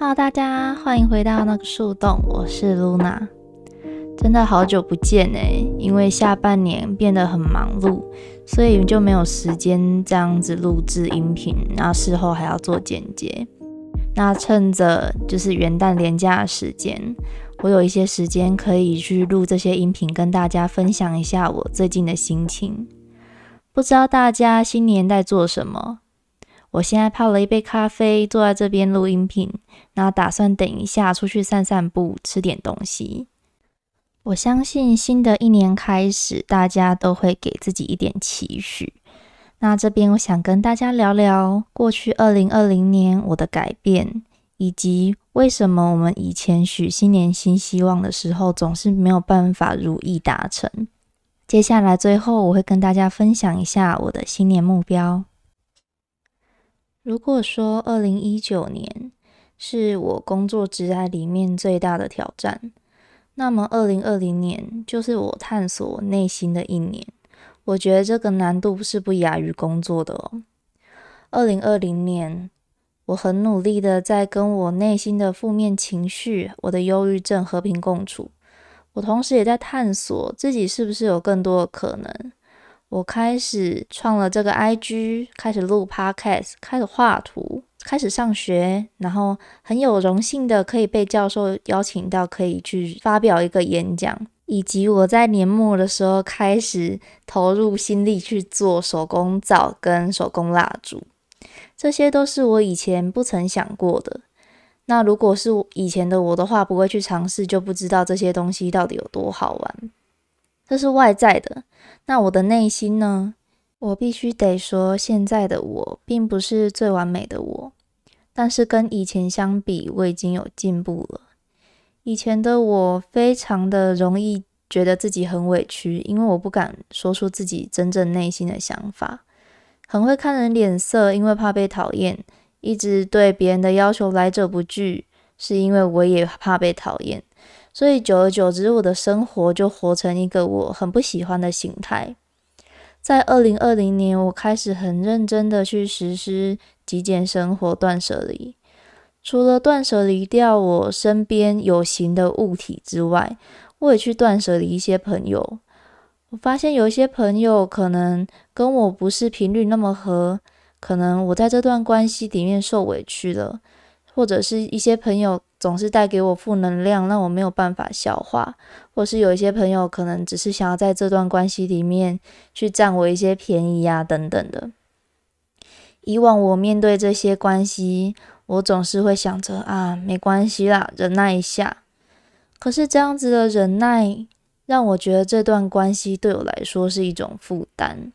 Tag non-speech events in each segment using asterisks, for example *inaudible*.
Hello，大家欢迎回到那个树洞，我是露娜。真的好久不见哎，因为下半年变得很忙碌，所以就没有时间这样子录制音频，然后事后还要做剪接。那趁着就是元旦连假的时间，我有一些时间可以去录这些音频，跟大家分享一下我最近的心情。不知道大家新年在做什么？我现在泡了一杯咖啡，坐在这边录音频，那打算等一下出去散散步，吃点东西。我相信新的一年开始，大家都会给自己一点期许。那这边我想跟大家聊聊过去二零二零年我的改变，以及为什么我们以前许新年新希望的时候，总是没有办法如意达成。接下来，最后我会跟大家分享一下我的新年目标。如果说二零一九年是我工作职涯里面最大的挑战，那么二零二零年就是我探索内心的一年。我觉得这个难度是不亚于工作的哦。二零二零年，我很努力的在跟我内心的负面情绪、我的忧郁症和平共处。我同时也在探索自己是不是有更多的可能。我开始创了这个 IG，开始录 Podcast，开始画图，开始上学，然后很有荣幸的可以被教授邀请到，可以去发表一个演讲，以及我在年末的时候开始投入心力去做手工皂跟手工蜡烛，这些都是我以前不曾想过的。那如果是以前的我的话，不会去尝试，就不知道这些东西到底有多好玩。这是外在的，那我的内心呢？我必须得说，现在的我并不是最完美的我，但是跟以前相比，我已经有进步了。以前的我非常的容易觉得自己很委屈，因为我不敢说出自己真正内心的想法，很会看人脸色，因为怕被讨厌。一直对别人的要求来者不拒，是因为我也怕被讨厌，所以久而久之，我的生活就活成一个我很不喜欢的形态。在二零二零年，我开始很认真的去实施极简生活、断舍离。除了断舍离掉我身边有形的物体之外，我也去断舍离一些朋友。我发现有一些朋友可能跟我不是频率那么合。可能我在这段关系里面受委屈了，或者是一些朋友总是带给我负能量，让我没有办法消化，或是有一些朋友可能只是想要在这段关系里面去占我一些便宜呀，等等的。以往我面对这些关系，我总是会想着啊，没关系啦，忍耐一下。可是这样子的忍耐，让我觉得这段关系对我来说是一种负担。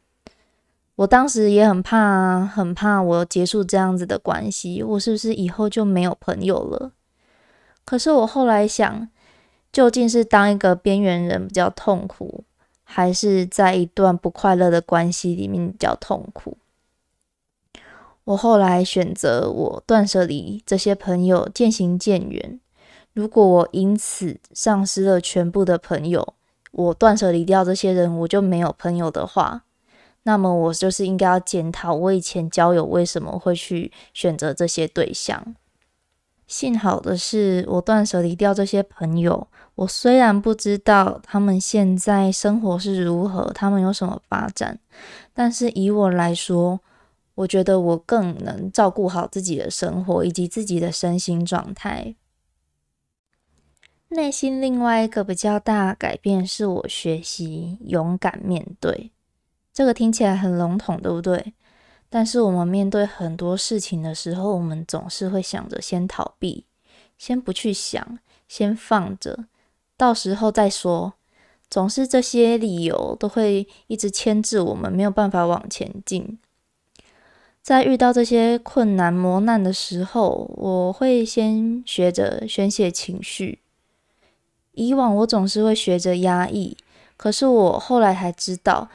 我当时也很怕，很怕我结束这样子的关系，我是不是以后就没有朋友了？可是我后来想，究竟是当一个边缘人比较痛苦，还是在一段不快乐的关系里面比较痛苦？我后来选择我断舍离这些朋友，渐行渐远。如果我因此丧失了全部的朋友，我断舍离掉这些人，我就没有朋友的话。那么我就是应该要检讨我以前交友为什么会去选择这些对象。幸好的是，我断舍离掉这些朋友。我虽然不知道他们现在生活是如何，他们有什么发展，但是以我来说，我觉得我更能照顾好自己的生活以及自己的身心状态。内心另外一个比较大改变，是我学习勇敢面对。这个听起来很笼统，对不对？但是我们面对很多事情的时候，我们总是会想着先逃避，先不去想，先放着，到时候再说。总是这些理由都会一直牵制我们，没有办法往前进。在遇到这些困难磨难的时候，我会先学着宣泄情绪。以往我总是会学着压抑，可是我后来才知道。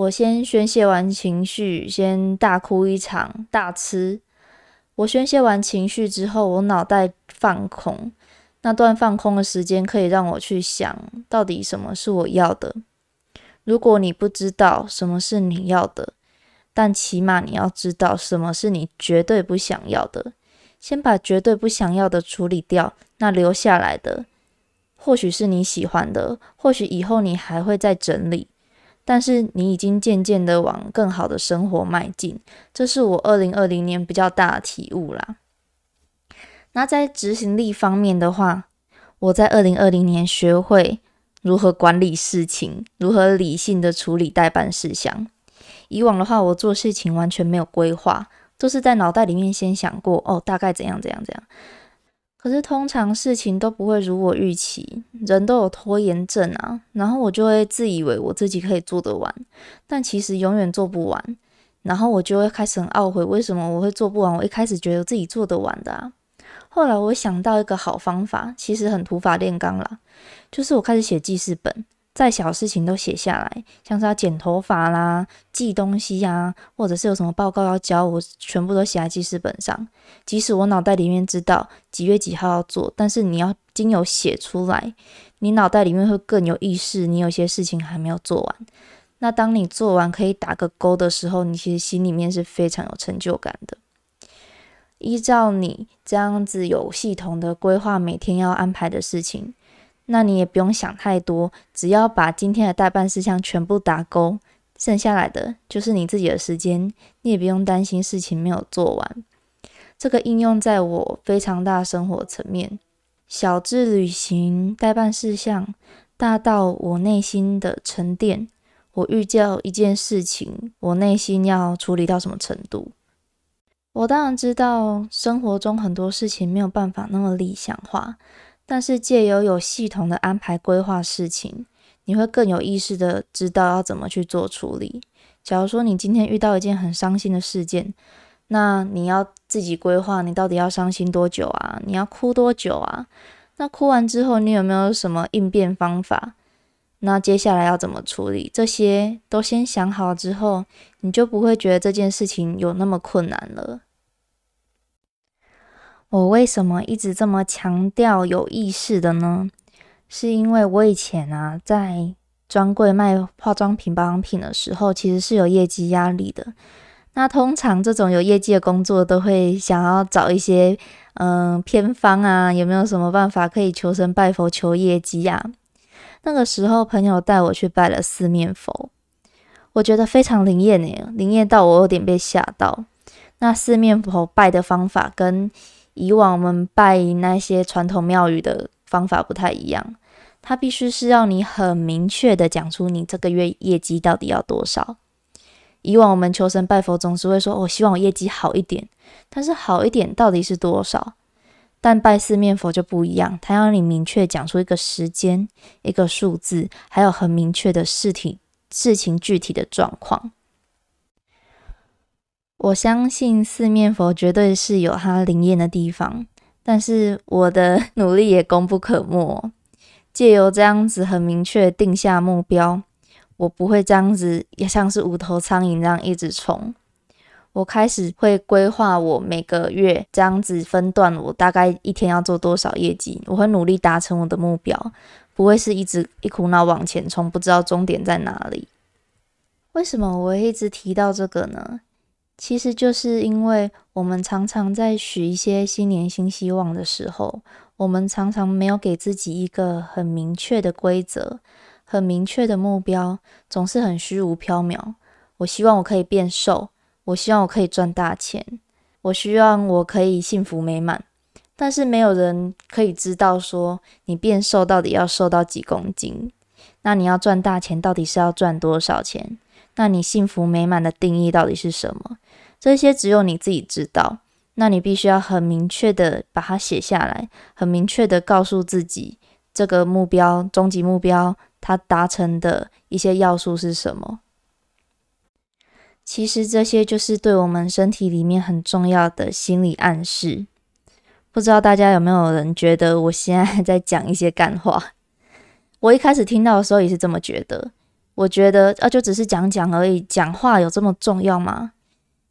我先宣泄完情绪，先大哭一场，大吃。我宣泄完情绪之后，我脑袋放空，那段放空的时间可以让我去想到底什么是我要的。如果你不知道什么是你要的，但起码你要知道什么是你绝对不想要的。先把绝对不想要的处理掉，那留下来的或许是你喜欢的，或许以后你还会再整理，但是你已经渐渐的往更好的生活迈进，这是我二零二零年比较大的体悟啦。那在执行力方面的话，我在二零二零年学会如何管理事情，如何理性的处理代办事项。以往的话，我做事情完全没有规划，都是在脑袋里面先想过哦，大概怎样怎样怎样。可是通常事情都不会如我预期，人都有拖延症啊，然后我就会自以为我自己可以做得完，但其实永远做不完。然后我就会开始很懊悔，为什么我会做不完？我一开始觉得自己做得完的啊。后来我想到一个好方法，其实很土法炼钢啦，就是我开始写记事本。再小事情都写下来，像是要剪头发啦、寄东西呀，或者是有什么报告要交，我全部都写在记事本上。即使我脑袋里面知道几月几号要做，但是你要经由写出来，你脑袋里面会更有意识。你有些事情还没有做完，那当你做完可以打个勾的时候，你其实心里面是非常有成就感的。依照你这样子有系统的规划每天要安排的事情。那你也不用想太多，只要把今天的代办事项全部打勾，剩下来的就是你自己的时间，你也不用担心事情没有做完。这个应用在我非常大生活层面，小至旅行代办事项，大到我内心的沉淀。我预教一件事情，我内心要处理到什么程度？我当然知道生活中很多事情没有办法那么理想化。但是借由有系统的安排规划事情，你会更有意识的知道要怎么去做处理。假如说你今天遇到一件很伤心的事件，那你要自己规划，你到底要伤心多久啊？你要哭多久啊？那哭完之后，你有没有什么应变方法？那接下来要怎么处理？这些都先想好之后，你就不会觉得这件事情有那么困难了。我为什么一直这么强调有意识的呢？是因为我以前啊，在专柜卖化妆品、保养品的时候，其实是有业绩压力的。那通常这种有业绩的工作，都会想要找一些嗯偏方啊，有没有什么办法可以求神拜佛求业绩呀？那个时候，朋友带我去拜了四面佛，我觉得非常灵验诶，灵验到我有点被吓到。那四面佛拜的方法跟以往我们拜那些传统庙宇的方法不太一样，它必须是要你很明确的讲出你这个月业绩到底要多少。以往我们求神拜佛总是会说，我希望我业绩好一点，但是好一点到底是多少？但拜四面佛就不一样，它要你明确讲出一个时间、一个数字，还有很明确的事体、事情具体的状况。我相信四面佛绝对是有它灵验的地方，但是我的 *laughs* 努力也功不可没。借由这样子很明确定下目标，我不会这样子也像是无头苍蝇这样一直冲。我开始会规划我每个月这样子分段，我大概一天要做多少业绩，我会努力达成我的目标，不会是一直一苦恼往前冲，不知道终点在哪里。为什么我一直提到这个呢？其实就是因为我们常常在许一些新年新希望的时候，我们常常没有给自己一个很明确的规则、很明确的目标，总是很虚无缥缈。我希望我可以变瘦，我希望我可以赚大钱，我希望我可以幸福美满。但是没有人可以知道说你变瘦到底要瘦到几公斤，那你要赚大钱到底是要赚多少钱？那你幸福美满的定义到底是什么？这些只有你自己知道。那你必须要很明确的把它写下来，很明确的告诉自己这个目标、终极目标它达成的一些要素是什么。其实这些就是对我们身体里面很重要的心理暗示。不知道大家有没有人觉得我现在 *laughs* 在讲一些干话？我一开始听到的时候也是这么觉得。我觉得啊，就只是讲讲而已，讲话有这么重要吗？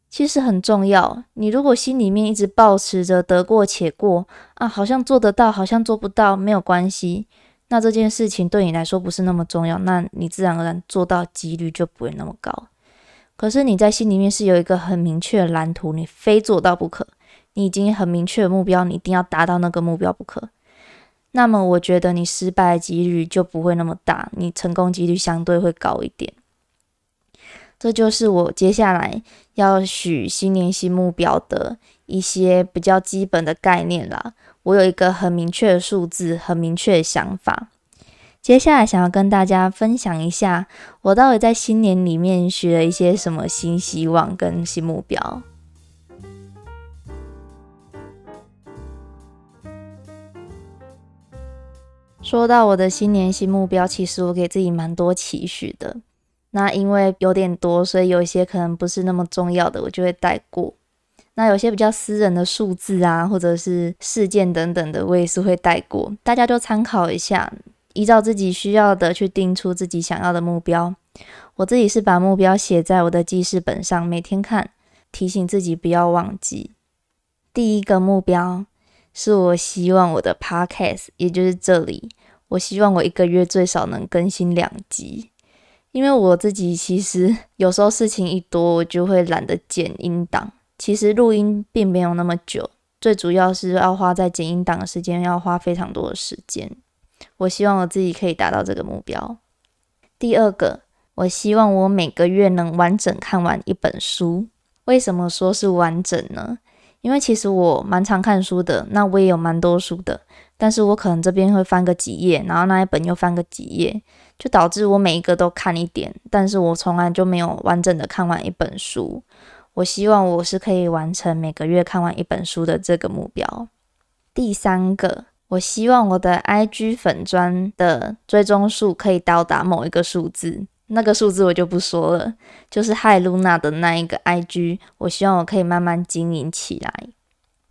其实很重要。你如果心里面一直保持着得过且过啊，好像做得到，好像做不到，没有关系，那这件事情对你来说不是那么重要，那你自然而然做到几率就不会那么高。可是你在心里面是有一个很明确的蓝图，你非做到不可，你已经很明确的目标，你一定要达到那个目标不可。那么我觉得你失败的几率就不会那么大，你成功几率相对会高一点。这就是我接下来要许新年新目标的一些比较基本的概念啦。我有一个很明确的数字，很明确的想法。接下来想要跟大家分享一下，我到底在新年里面许了一些什么新希望跟新目标。说到我的新年新目标，其实我给自己蛮多期许的。那因为有点多，所以有一些可能不是那么重要的，我就会带过。那有些比较私人的数字啊，或者是事件等等的，我也是会带过。大家都参考一下，依照自己需要的去定出自己想要的目标。我自己是把目标写在我的记事本上，每天看，提醒自己不要忘记。第一个目标是我希望我的 podcast，也就是这里。我希望我一个月最少能更新两集，因为我自己其实 *laughs* 有时候事情一多，我就会懒得剪音档。其实录音并没有那么久，最主要是要花在剪音档的时间，要花非常多的时间。我希望我自己可以达到这个目标。第二个，我希望我每个月能完整看完一本书。为什么说是完整呢？因为其实我蛮常看书的，那我也有蛮多书的，但是我可能这边会翻个几页，然后那一本又翻个几页，就导致我每一个都看一点，但是我从来就没有完整的看完一本书。我希望我是可以完成每个月看完一本书的这个目标。第三个，我希望我的 IG 粉砖的追踪数可以到达某一个数字。那个数字我就不说了，就是害露娜的那一个 IG，我希望我可以慢慢经营起来。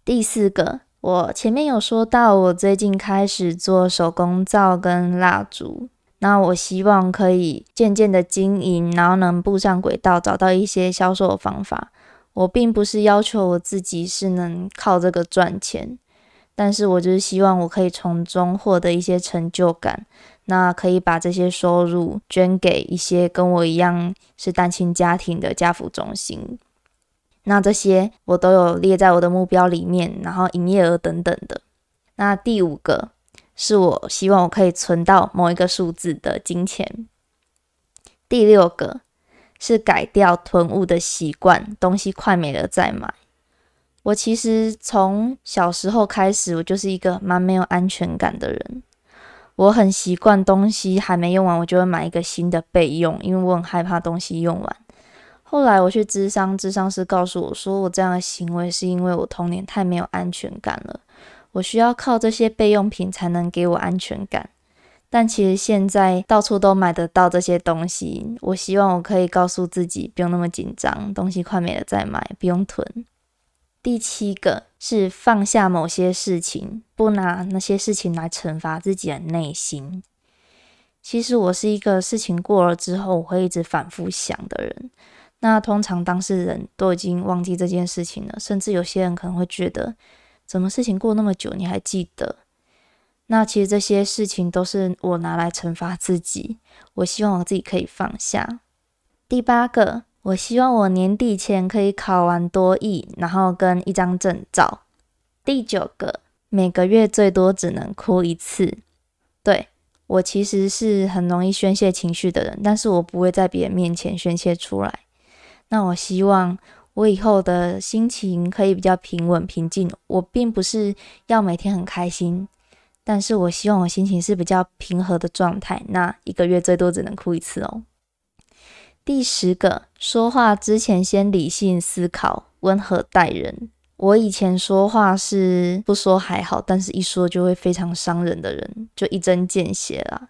第四个，我前面有说到，我最近开始做手工皂跟蜡烛，那我希望可以渐渐的经营，然后能步上轨道，找到一些销售的方法。我并不是要求我自己是能靠这个赚钱，但是我就是希望我可以从中获得一些成就感。那可以把这些收入捐给一些跟我一样是单亲家庭的家福中心。那这些我都有列在我的目标里面，然后营业额等等的。那第五个是我希望我可以存到某一个数字的金钱。第六个是改掉囤物的习惯，东西快没了再买。我其实从小时候开始，我就是一个蛮没有安全感的人。我很习惯东西还没用完，我就会买一个新的备用，因为我很害怕东西用完。后来我去咨商，咨商师告诉我说，我这样的行为是因为我童年太没有安全感了，我需要靠这些备用品才能给我安全感。但其实现在到处都买得到这些东西，我希望我可以告诉自己，不用那么紧张，东西快没了再买，不用囤。第七个是放下某些事情，不拿那些事情来惩罚自己的内心。其实我是一个事情过了之后，我会一直反复想的人。那通常当事人都已经忘记这件事情了，甚至有些人可能会觉得，怎么事情过那么久你还记得？那其实这些事情都是我拿来惩罚自己。我希望我自己可以放下。第八个。我希望我年底前可以考完多艺，然后跟一张证照。第九个，每个月最多只能哭一次。对我其实是很容易宣泄情绪的人，但是我不会在别人面前宣泄出来。那我希望我以后的心情可以比较平稳平静。我并不是要每天很开心，但是我希望我心情是比较平和的状态。那一个月最多只能哭一次哦。第十个，说话之前先理性思考，温和待人。我以前说话是不说还好，但是一说就会非常伤人的人，就一针见血啦。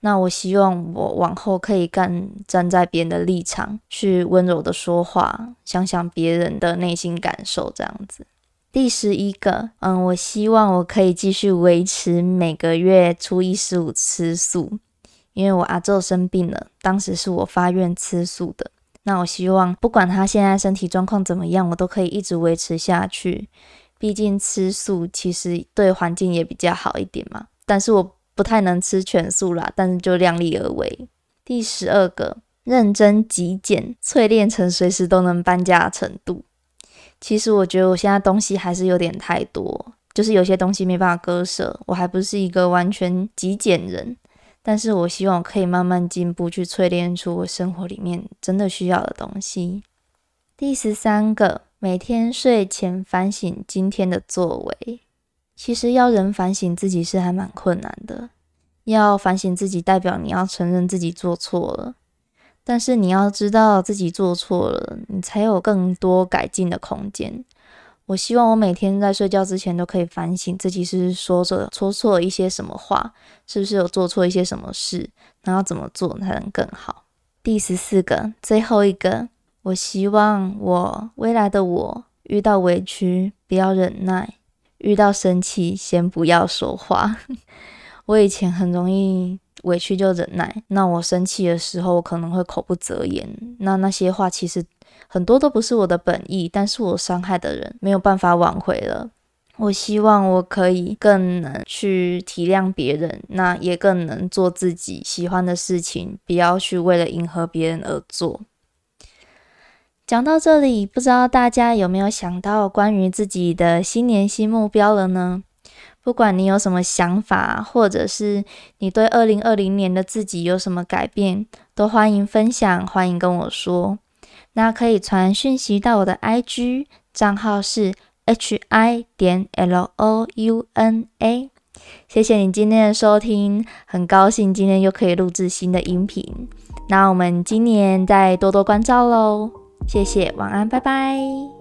那我希望我往后可以干站在别人的立场，去温柔的说话，想想别人的内心感受，这样子。第十一个，嗯，我希望我可以继续维持每个月初一十五吃素。因为我阿昼生病了，当时是我发愿吃素的。那我希望不管他现在身体状况怎么样，我都可以一直维持下去。毕竟吃素其实对环境也比较好一点嘛。但是我不太能吃全素啦，但是就量力而为。第十二个，认真极简，淬炼成随时都能搬家的程度。其实我觉得我现在东西还是有点太多，就是有些东西没办法割舍。我还不是一个完全极简人，但是我希望可以慢慢进步，去淬炼出我生活里面真的需要的东西。第十三个，每天睡前反省今天的作为。其实要人反省自己是还蛮困难的，要反省自己，代表你要承认自己做错了。但是你要知道自己做错了，你才有更多改进的空间。我希望我每天在睡觉之前都可以反省自己是说着说错一些什么话，是不是有做错一些什么事，然后怎么做才能更好。第十四个，最后一个，我希望我未来的我遇到委屈不要忍耐，遇到生气先不要说话。*laughs* 我以前很容易。委屈就忍耐，那我生气的时候，我可能会口不择言。那那些话其实很多都不是我的本意，但是我伤害的人没有办法挽回了。我希望我可以更能去体谅别人，那也更能做自己喜欢的事情，不要去为了迎合别人而做。讲到这里，不知道大家有没有想到关于自己的新年新目标了呢？不管你有什么想法，或者是你对二零二零年的自己有什么改变，都欢迎分享，欢迎跟我说。那可以传讯息到我的 IG 账号是 hi 点 l o u n a。谢谢你今天的收听，很高兴今天又可以录制新的音频。那我们今年再多多关照喽，谢谢，晚安，拜拜。